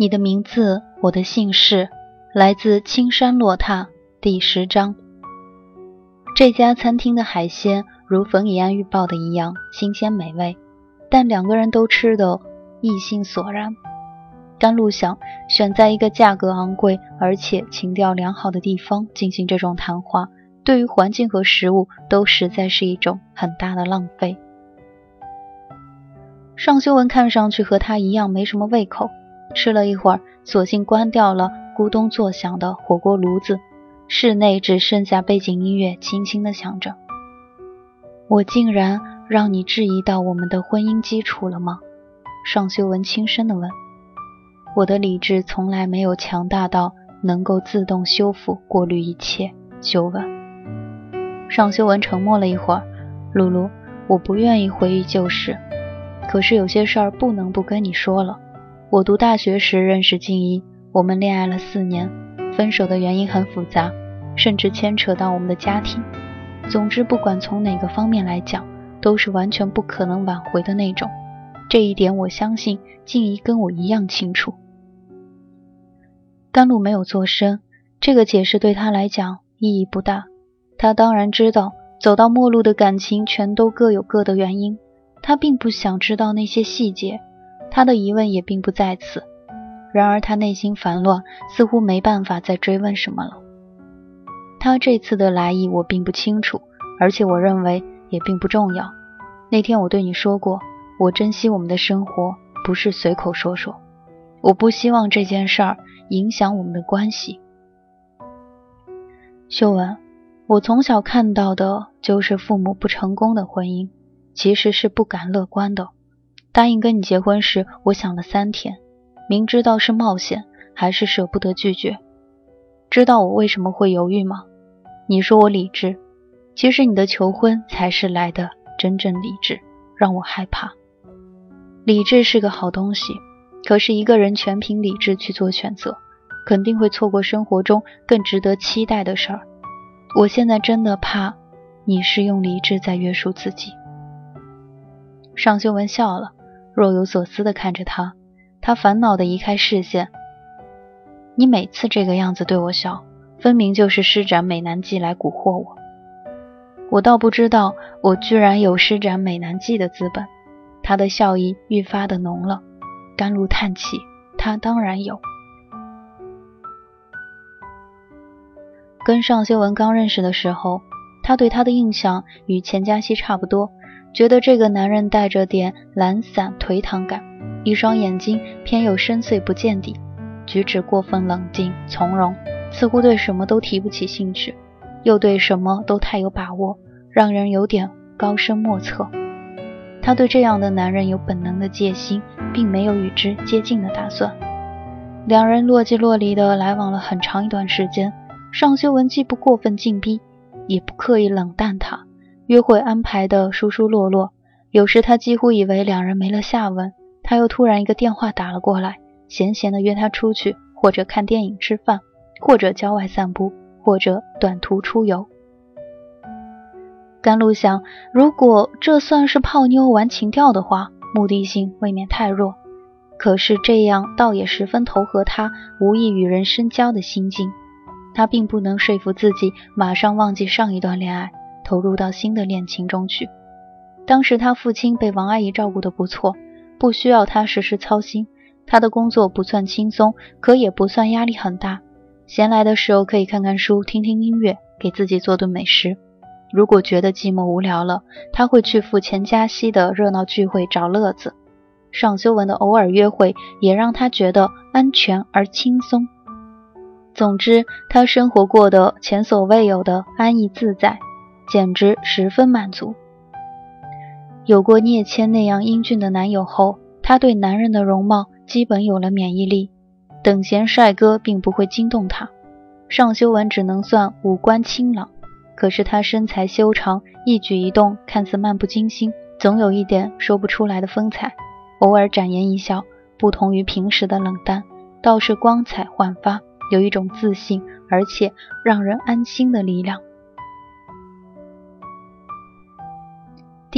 你的名字，我的姓氏，来自青山落榻第十章。这家餐厅的海鲜如冯以安预报的一样新鲜美味，但两个人都吃得意兴索然。甘露想选在一个价格昂贵而且情调良好的地方进行这种谈话，对于环境和食物都实在是一种很大的浪费。尚修文看上去和他一样没什么胃口。吃了一会儿，索性关掉了咕咚作响的火锅炉子，室内只剩下背景音乐轻轻的响着。我竟然让你质疑到我们的婚姻基础了吗？尚修文轻声的问。我的理智从来没有强大到能够自动修复、过滤一切。修文。尚修文沉默了一会儿。露露，我不愿意回忆旧事，可是有些事儿不能不跟你说了。我读大学时认识静怡，我们恋爱了四年，分手的原因很复杂，甚至牵扯到我们的家庭。总之，不管从哪个方面来讲，都是完全不可能挽回的那种。这一点，我相信静怡跟我一样清楚。甘露没有做声，这个解释对他来讲意义不大。他当然知道，走到末路的感情全都各有各的原因，他并不想知道那些细节。他的疑问也并不在此，然而他内心烦乱，似乎没办法再追问什么了。他这次的来意我并不清楚，而且我认为也并不重要。那天我对你说过，我珍惜我们的生活，不是随口说说。我不希望这件事儿影响我们的关系。秀文，我从小看到的就是父母不成功的婚姻，其实是不敢乐观的。答应跟你结婚时，我想了三天，明知道是冒险，还是舍不得拒绝。知道我为什么会犹豫吗？你说我理智，其实你的求婚才是来的真正理智，让我害怕。理智是个好东西，可是一个人全凭理智去做选择，肯定会错过生活中更值得期待的事儿。我现在真的怕你是用理智在约束自己。尚修文笑了。若有所思地看着他，他烦恼地移开视线。你每次这个样子对我笑，分明就是施展美男计来蛊惑我。我倒不知道，我居然有施展美男计的资本。他的笑意愈发的浓了。甘露叹气，他当然有。跟尚修文刚认识的时候，他对他的印象与钱嘉熙差不多。觉得这个男人带着点懒散颓唐感，一双眼睛偏有深邃不见底，举止过分冷静从容，似乎对什么都提不起兴趣，又对什么都太有把握，让人有点高深莫测。他对这样的男人有本能的戒心，并没有与之接近的打算。两人若即若离的来往了很长一段时间，尚修文既不过分进逼，也不刻意冷淡他。约会安排的疏疏落落，有时他几乎以为两人没了下文，他又突然一个电话打了过来，闲闲的约他出去，或者看电影、吃饭，或者郊外散步，或者短途出游。甘露想，如果这算是泡妞玩情调的话，目的性未免太弱。可是这样倒也十分投合他无意与人深交的心境。他并不能说服自己马上忘记上一段恋爱。投入到新的恋情中去，当时他父亲被王阿姨照顾得不错，不需要他时时操心。他的工作不算轻松，可也不算压力很大。闲来的时候可以看看书、听听音乐，给自己做顿美食。如果觉得寂寞无聊了，他会去赴钱嘉熙的热闹聚会找乐子。尚修文的偶尔约会也让他觉得安全而轻松。总之，他生活过得前所未有的安逸自在，简直十分满足。有过聂谦那样英俊的男友后，她对男人的容貌。基本有了免疫力，等闲帅哥并不会惊动她。尚修文只能算五官清朗，可是他身材修长，一举一动看似漫不经心，总有一点说不出来的风采。偶尔展颜一笑，不同于平时的冷淡，倒是光彩焕发，有一种自信而且让人安心的力量。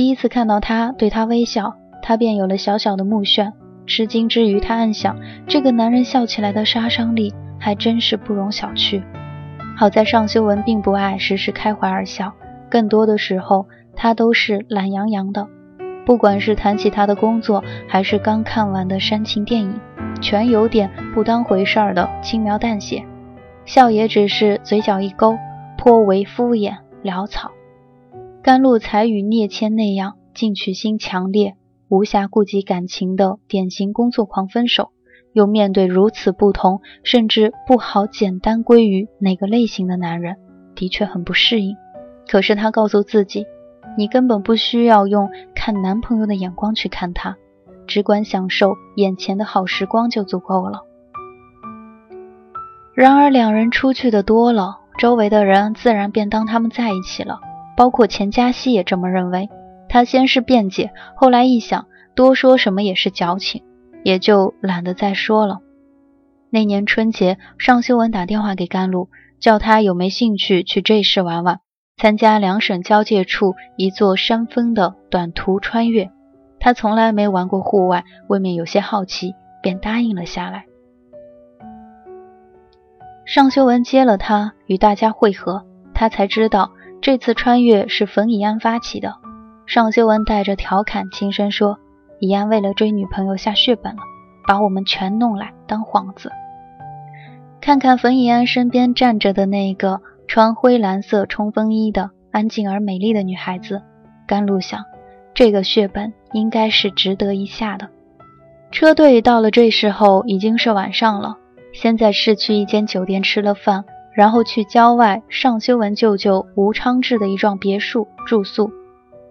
第一次看到他对他微笑，他便有了小小的目眩。吃惊之余，他暗想：这个男人笑起来的杀伤力还真是不容小觑。好在尚修文并不爱时时开怀而笑，更多的时候他都是懒洋洋的。不管是谈起他的工作，还是刚看完的煽情电影，全有点不当回事儿的轻描淡写，笑也只是嘴角一勾，颇为敷衍潦草。甘露才与聂谦那样进取心强烈。无暇顾及感情的典型工作狂分手，又面对如此不同，甚至不好简单归于哪个类型的男人，的确很不适应。可是她告诉自己，你根本不需要用看男朋友的眼光去看他，只管享受眼前的好时光就足够了。然而两人出去的多了，周围的人自然便当他们在一起了，包括钱嘉熙也这么认为。他先是辩解，后来一想，多说什么也是矫情，也就懒得再说了。那年春节，尚修文打电话给甘露，叫他有没兴趣去这市玩玩，参加两省交界处一座山峰的短途穿越。他从来没玩过户外，未免有些好奇，便答应了下来。尚修文接了他，与大家会合，他才知道这次穿越是冯以安发起的。尚修文带着调侃轻声说：“以安为了追女朋友下血本了，把我们全弄来当幌子。”看看冯以安身边站着的那个穿灰蓝色冲锋衣的安静而美丽的女孩子，甘露想，这个血本应该是值得一下的。车队到了这时候已经是晚上了，先在市区一间酒店吃了饭，然后去郊外尚修文舅舅吴昌志的一幢别墅住宿。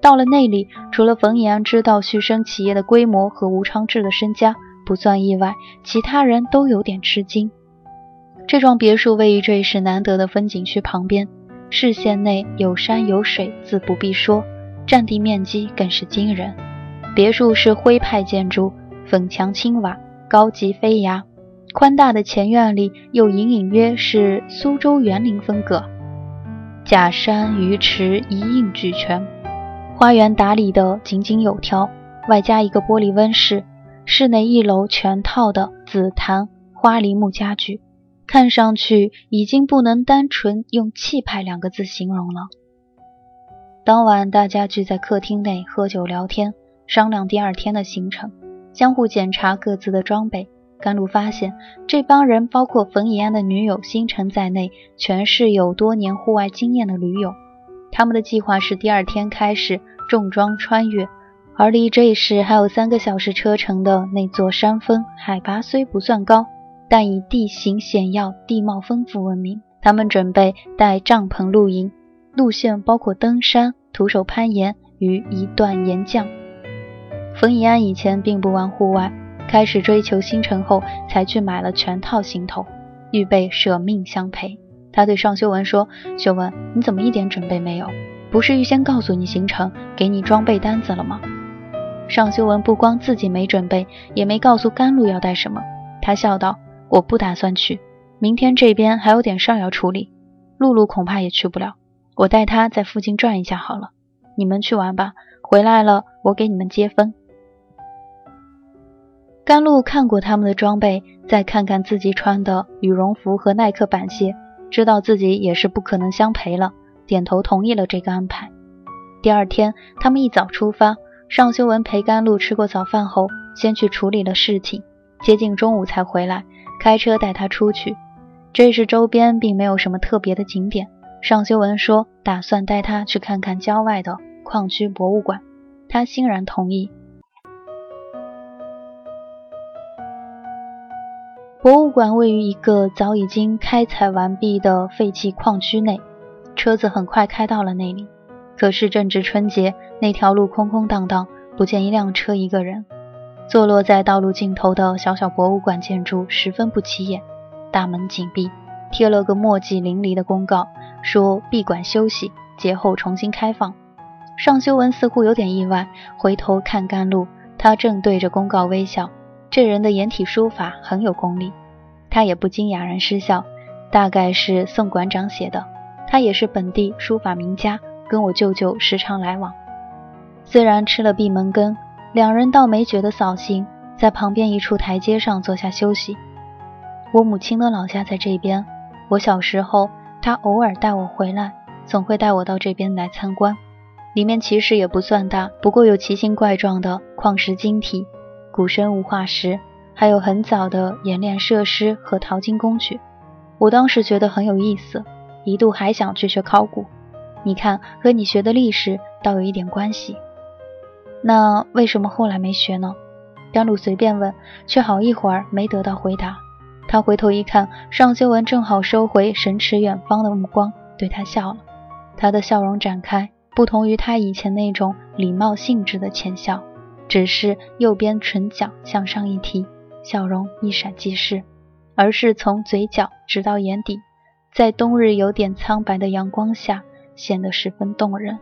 到了那里，除了冯以安知道旭升企业的规模和吴昌志的身家不算意外，其他人都有点吃惊。这幢别墅位于这一市难得的风景区旁边，视线内有山有水，自不必说，占地面积更是惊人。别墅是徽派建筑，粉墙青瓦，高级飞崖。宽大的前院里又隐隐约是苏州园林风格，假山鱼池一应俱全。花园打理得井井有条，外加一个玻璃温室，室内一楼全套的紫檀花梨木家具，看上去已经不能单纯用气派两个字形容了。当晚大家聚在客厅内喝酒聊天，商量第二天的行程，相互检查各自的装备。甘露发现，这帮人包括冯以安的女友星辰在内，全是有多年户外经验的驴友。他们的计划是第二天开始重装穿越，而离这一时还有三个小时车程的那座山峰，海拔虽不算高，但以地形险要、地貌丰富闻名。他们准备带帐篷露营，路线包括登山、徒手攀岩与一段岩降。冯以安以前并不玩户外，开始追求星辰后，才去买了全套行头，预备舍命相陪。他对尚修文说：“修文，你怎么一点准备没有？不是预先告诉你行程，给你装备单子了吗？”尚修文不光自己没准备，也没告诉甘露要带什么。他笑道：“我不打算去，明天这边还有点事要处理。露露恐怕也去不了，我带她在附近转一下好了。你们去玩吧，回来了我给你们接风。”甘露看过他们的装备，再看看自己穿的羽绒服和耐克板鞋。知道自己也是不可能相陪了，点头同意了这个安排。第二天，他们一早出发。尚修文陪甘露吃过早饭后，先去处理了事情，接近中午才回来，开车带他出去。这时周边并没有什么特别的景点。尚修文说打算带他去看看郊外的矿区博物馆，他欣然同意。博物馆位于一个早已经开采完毕的废弃矿区内，车子很快开到了那里。可是正值春节，那条路空空荡荡，不见一辆车，一个人。坐落在道路尽头的小小博物馆建筑十分不起眼，大门紧闭，贴了个墨迹淋漓的公告，说闭馆休息，节后重新开放。尚修文似乎有点意外，回头看甘露，他正对着公告微笑。这人的颜体书法很有功力，他也不禁哑然失笑，大概是宋馆长写的。他也是本地书法名家。跟我舅舅时常来往，虽然吃了闭门羹，两人倒没觉得扫兴，在旁边一处台阶上坐下休息。我母亲的老家在这边，我小时候她偶尔带我回来，总会带我到这边来参观。里面其实也不算大，不过有奇形怪状的矿石晶体、古生物化石，还有很早的冶炼设施和淘金工具。我当时觉得很有意思，一度还想去学考古。你看，和你学的历史倒有一点关系。那为什么后来没学呢？甘露随便问，却好一会儿没得到回答。他回头一看，尚修文正好收回神驰远方的目光，对他笑了。他的笑容展开，不同于他以前那种礼貌性质的浅笑，只是右边唇角向上一提，笑容一闪即逝，而是从嘴角直到眼底，在冬日有点苍白的阳光下。显得十分动人。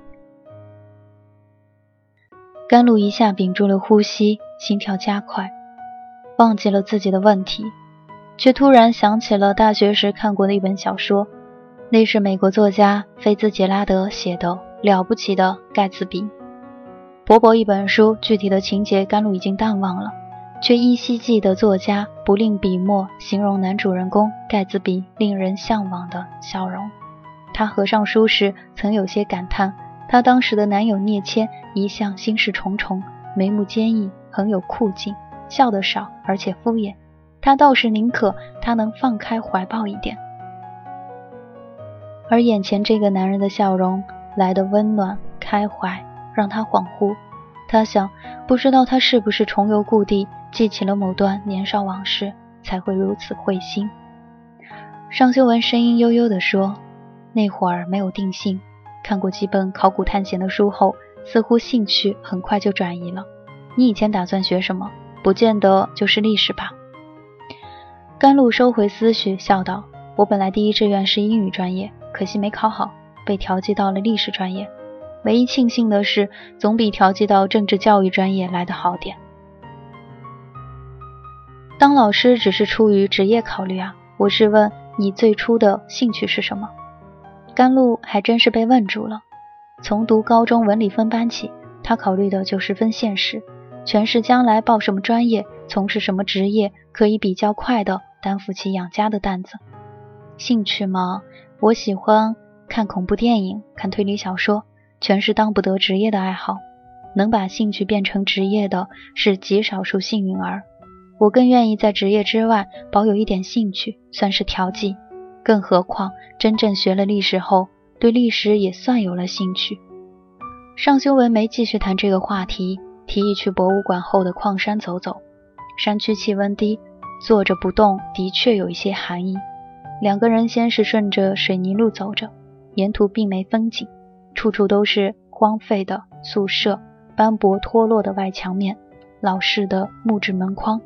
甘露一下屏住了呼吸，心跳加快，忘记了自己的问题，却突然想起了大学时看过的一本小说，那是美国作家菲兹杰拉德写的《了不起的盖茨比》。薄薄一本书，具体的情节甘露已经淡忘了，却依稀记得作家不吝笔墨形容男主人公盖茨比令人向往的笑容。他合上书时，曾有些感叹：他当时的男友聂谦一向心事重重，眉目坚毅，很有酷劲，笑得少，而且敷衍。他倒是宁可他能放开怀抱一点。而眼前这个男人的笑容来的温暖开怀，让他恍惚。他想，不知道他是不是重游故地，记起了某段年少往事，才会如此会心。尚修文声音悠悠地说。那会儿没有定性，看过几本考古探险的书后，似乎兴趣很快就转移了。你以前打算学什么？不见得就是历史吧？甘露收回思绪，笑道：“我本来第一志愿是英语专业，可惜没考好，被调剂到了历史专业。唯一庆幸的是，总比调剂到政治教育专业来得好点。当老师只是出于职业考虑啊，我是问你最初的兴趣是什么？”甘露还真是被问住了。从读高中文理分班起，他考虑的就十分现实，全是将来报什么专业、从事什么职业，可以比较快的担负起养家的担子。兴趣嘛，我喜欢看恐怖电影、看推理小说，全是当不得职业的爱好。能把兴趣变成职业的是极少数幸运儿。我更愿意在职业之外保有一点兴趣，算是调剂。更何况，真正学了历史后，对历史也算有了兴趣。尚修文没继续谈这个话题，提议去博物馆后的矿山走走。山区气温低，坐着不动的确有一些寒意。两个人先是顺着水泥路走着，沿途并没风景，处处都是荒废的宿舍、斑驳脱落的外墙面、老式的木质门框，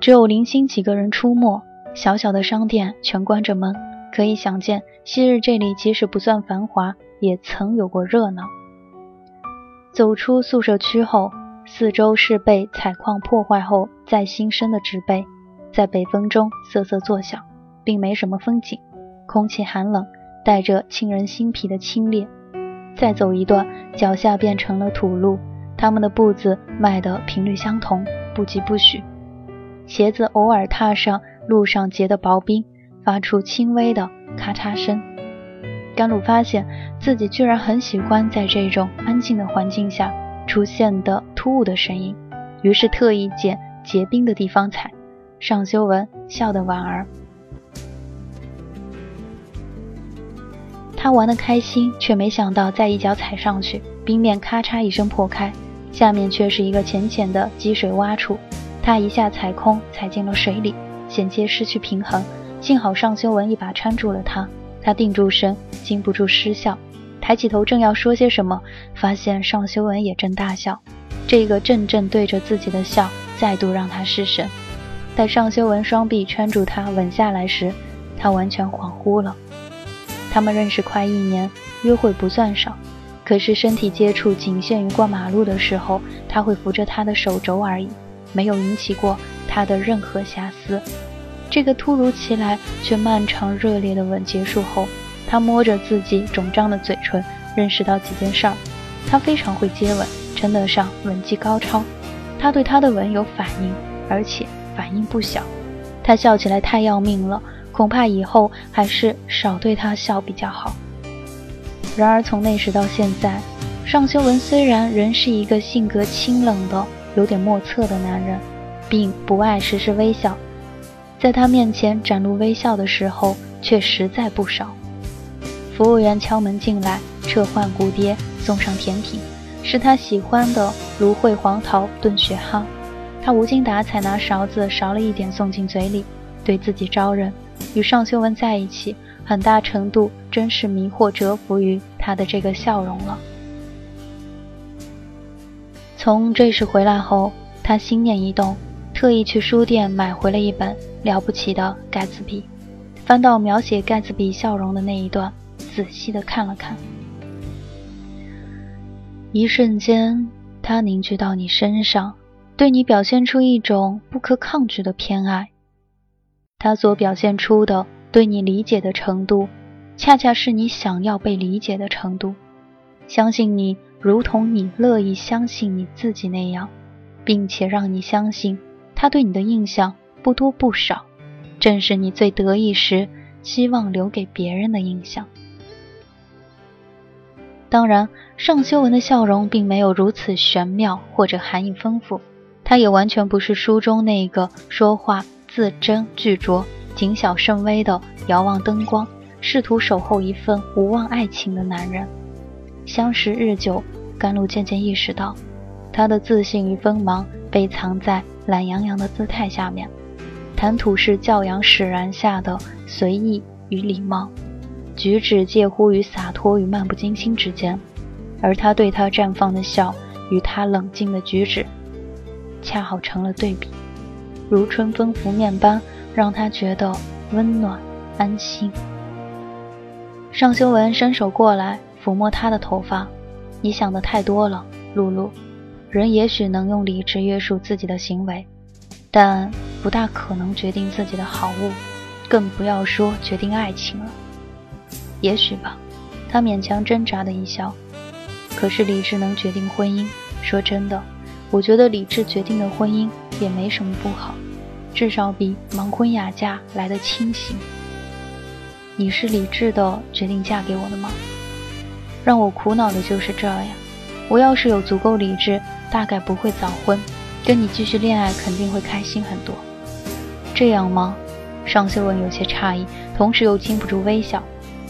只有零星几个人出没。小小的商店全关着门，可以想见，昔日这里即使不算繁华，也曾有过热闹。走出宿舍区后，四周是被采矿破坏后再新生的植被，在北风中瑟瑟作响，并没什么风景，空气寒冷，带着沁人心脾的清冽。再走一段，脚下变成了土路，他们的步子迈的频率相同，不疾不徐，鞋子偶尔踏上。路上结的薄冰发出轻微的咔嚓声，甘露发现自己居然很喜欢在这种安静的环境下出现的突兀的声音，于是特意捡结冰的地方踩。尚修文笑得莞尔，他玩得开心，却没想到再一脚踩上去，冰面咔嚓一声破开，下面却是一个浅浅的积水洼处。他一下踩空，踩进了水里，险些失去平衡。幸好尚修文一把搀住了他。他定住神，禁不住失笑，抬起头正要说些什么，发现尚修文也正大笑。这个正正对着自己的笑，再度让他失神。待尚修文双臂搀住他稳下来时，他完全恍惚了。他们认识快一年，约会不算少，可是身体接触仅限于过马路的时候，他会扶着他的手肘而已，没有引起过他的任何遐思。这个突如其来却漫长热烈的吻结束后，他摸着自己肿胀的嘴唇，认识到几件事儿：他非常会接吻，称得上吻技高超；他对他的吻有反应，而且反应不小；他笑起来太要命了，恐怕以后还是少对他笑比较好。然而从那时到现在，尚修文虽然仍是一个性格清冷的、有点莫测的男人，并不爱时时微笑。在他面前展露微笑的时候，却实在不少。服务员敲门进来，撤换骨碟，送上甜品，是他喜欢的芦荟黄桃炖雪蛤。他无精打采拿勺子勺了一点送进嘴里，对自己招认：与尚修文在一起，很大程度真是迷惑折服于他的这个笑容了。从这时回来后，他心念一动。特意去书店买回了一本了不起的盖茨比，翻到描写盖茨比笑容的那一段，仔细的看了看。一瞬间，他凝聚到你身上，对你表现出一种不可抗拒的偏爱。他所表现出的对你理解的程度，恰恰是你想要被理解的程度。相信你，如同你乐意相信你自己那样，并且让你相信。他对你的印象不多不少，正是你最得意时希望留给别人的印象。当然，尚修文的笑容并没有如此玄妙或者含义丰富，他也完全不是书中那个说话字斟句酌、谨小慎微的遥望灯光、试图守候一份无望爱情的男人。相识日久，甘露渐渐意识到，他的自信与锋芒被藏在。懒洋洋的姿态下面，谈吐是教养使然下的随意与礼貌，举止介乎于洒脱与漫不经心之间，而他对他绽放的笑与他冷静的举止，恰好成了对比，如春风拂面般，让他觉得温暖安心。尚修文伸手过来抚摸他的头发，你想的太多了，露露。人也许能用理智约束自己的行为，但不大可能决定自己的好恶，更不要说决定爱情了。也许吧，他勉强挣扎的一笑。可是理智能决定婚姻？说真的，我觉得理智决定的婚姻也没什么不好，至少比盲婚哑嫁来的清醒。你是理智的决定嫁给我的吗？让我苦恼的就是这呀。我要是有足够理智。大概不会早婚，跟你继续恋爱肯定会开心很多。这样吗？尚修文有些诧异，同时又禁不住微笑。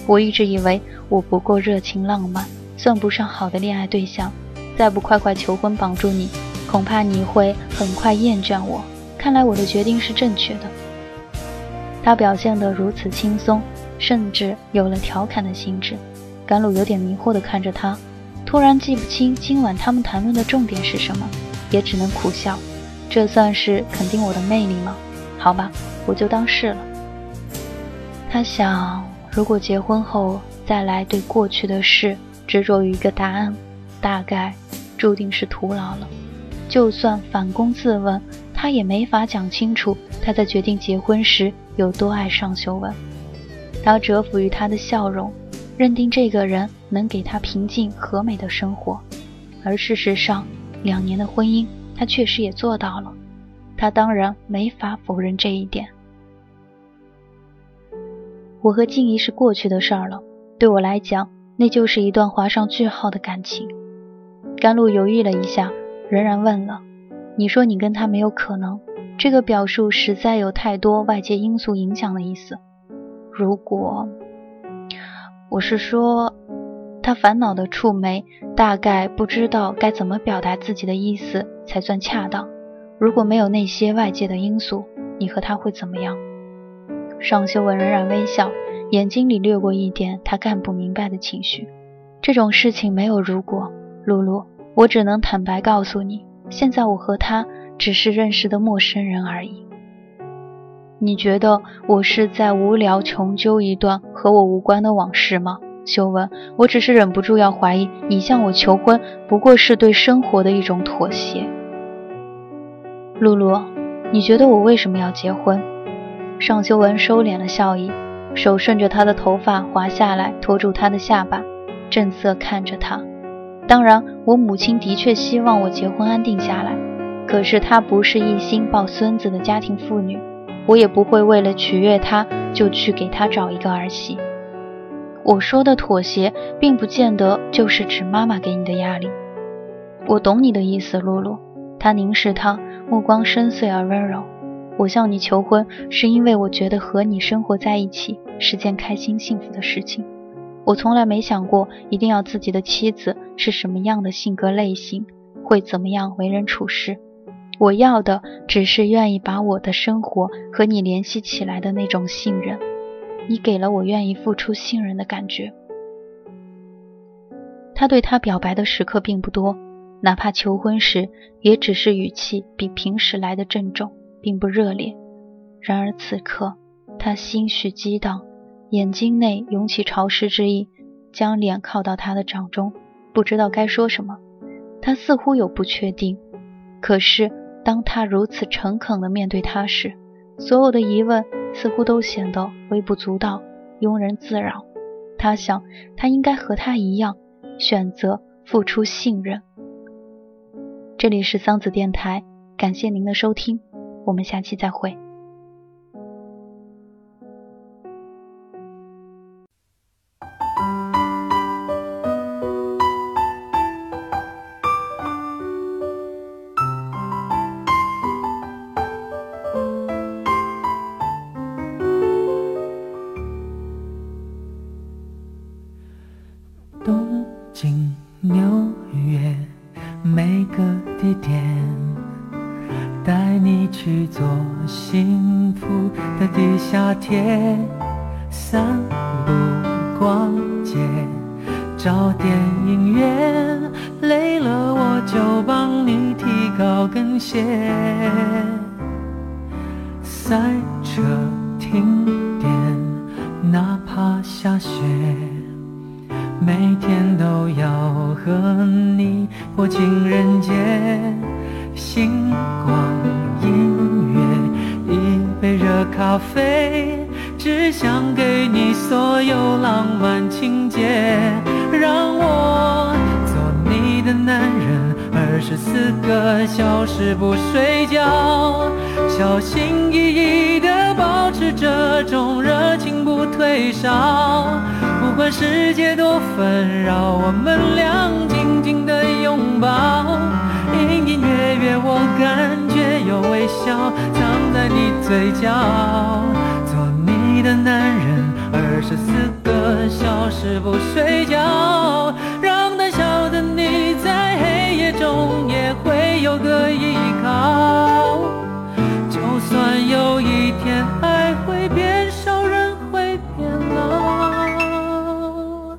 我一直以为我不够热情浪漫，算不上好的恋爱对象。再不快快求婚绑住你，恐怕你会很快厌倦我。看来我的决定是正确的。他表现得如此轻松，甚至有了调侃的性质。甘露有点迷惑地看着他。突然记不清今晚他们谈论的重点是什么，也只能苦笑。这算是肯定我的魅力吗？好吧，我就当是了。他想，如果结婚后再来对过去的事执着于一个答案，大概注定是徒劳了。就算反躬自问，他也没法讲清楚他在决定结婚时有多爱尚修文。他折服于他的笑容。认定这个人能给他平静和美的生活，而事实上，两年的婚姻他确实也做到了。他当然没法否认这一点。我和静怡是过去的事儿了，对我来讲，那就是一段划上句号的感情。甘露犹豫了一下，仍然问了：“你说你跟他没有可能？”这个表述实在有太多外界因素影响的意思。如果我是说，他烦恼的触眉，大概不知道该怎么表达自己的意思才算恰当。如果没有那些外界的因素，你和他会怎么样？尚修文仍然微笑，眼睛里掠过一点他干不明白的情绪。这种事情没有如果，露露，我只能坦白告诉你，现在我和他。只是认识的陌生人而已。你觉得我是在无聊穷究一段和我无关的往事吗？修文，我只是忍不住要怀疑，你向我求婚不过是对生活的一种妥协。露露，你觉得我为什么要结婚？尚修文收敛了笑意，手顺着她的头发滑下来，托住她的下巴，正色看着她。当然，我母亲的确希望我结婚安定下来。可是她不是一心抱孙子的家庭妇女，我也不会为了取悦她就去给她找一个儿媳。我说的妥协，并不见得就是指妈妈给你的压力。我懂你的意思，露露。他凝视她，目光深邃而温柔。我向你求婚，是因为我觉得和你生活在一起是件开心幸福的事情。我从来没想过一定要自己的妻子是什么样的性格类型，会怎么样为人处事。我要的只是愿意把我的生活和你联系起来的那种信任，你给了我愿意付出信任的感觉。他对他表白的时刻并不多，哪怕求婚时，也只是语气比平时来的郑重，并不热烈。然而此刻，他心绪激荡，眼睛内涌起潮湿之意，将脸靠到他的掌中，不知道该说什么。他似乎有不确定，可是。当他如此诚恳地面对他时，所有的疑问似乎都显得微不足道、庸人自扰。他想，他应该和他一样，选择付出信任。这里是桑子电台，感谢您的收听，我们下期再会。幸福的地下铁散步逛街，找电影院，累了我就帮你提高跟鞋。赛车停电，哪怕下雪，每天都要和你过情人节。星光，杯热咖啡。只想给你所有浪漫情节，让我做你的男人，二十四个小时不睡觉，小心翼翼地保持这种热情不退烧。不管世界多纷扰，我们俩紧紧地拥抱，隐隐约约我感觉有微笑藏在你嘴角。做你的男人，二十四个小时不睡觉，让胆小的你在黑夜中也会有个依靠。就算有一天爱会变少，人会变老，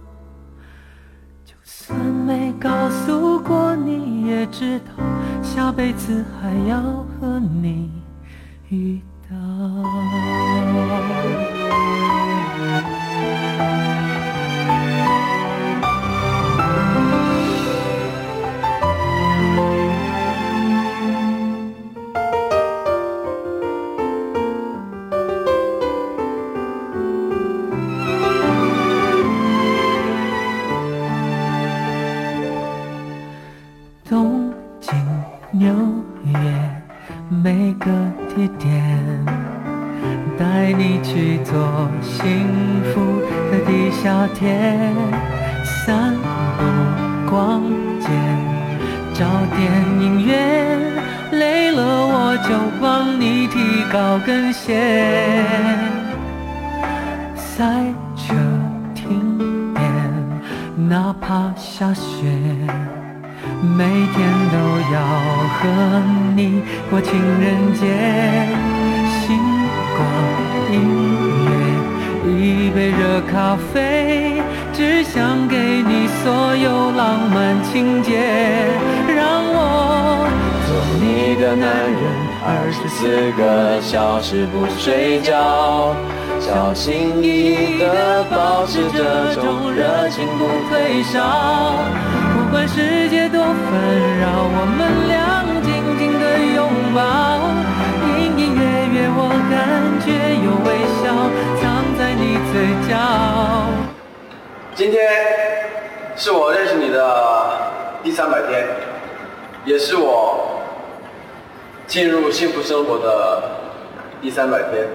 就算没告诉过你，也知道下辈子还要和你遇一杯热咖啡，只想给你所有浪漫情节，让我做你的男人，二十四个小时不睡觉，小心翼翼地保持这种热情不退烧。不管世界多纷扰，我们俩紧紧的拥抱，在你嘴角。今天是我认识你的第三百天，也是我进入幸福生活的第三百天。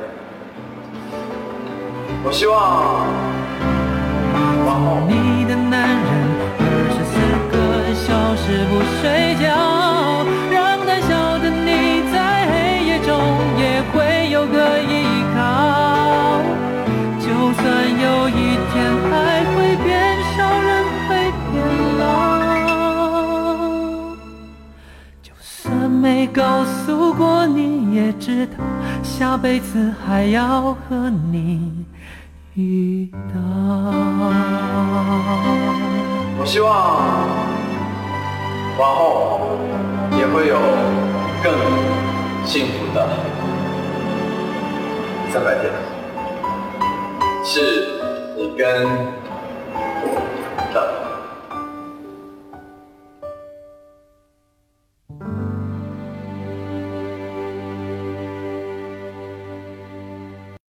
我希望往后你的男人，二十四个小时不睡觉，告诉过你，也知道下辈子还要和你遇到。我希望往后也会有更幸福的三百天，是你跟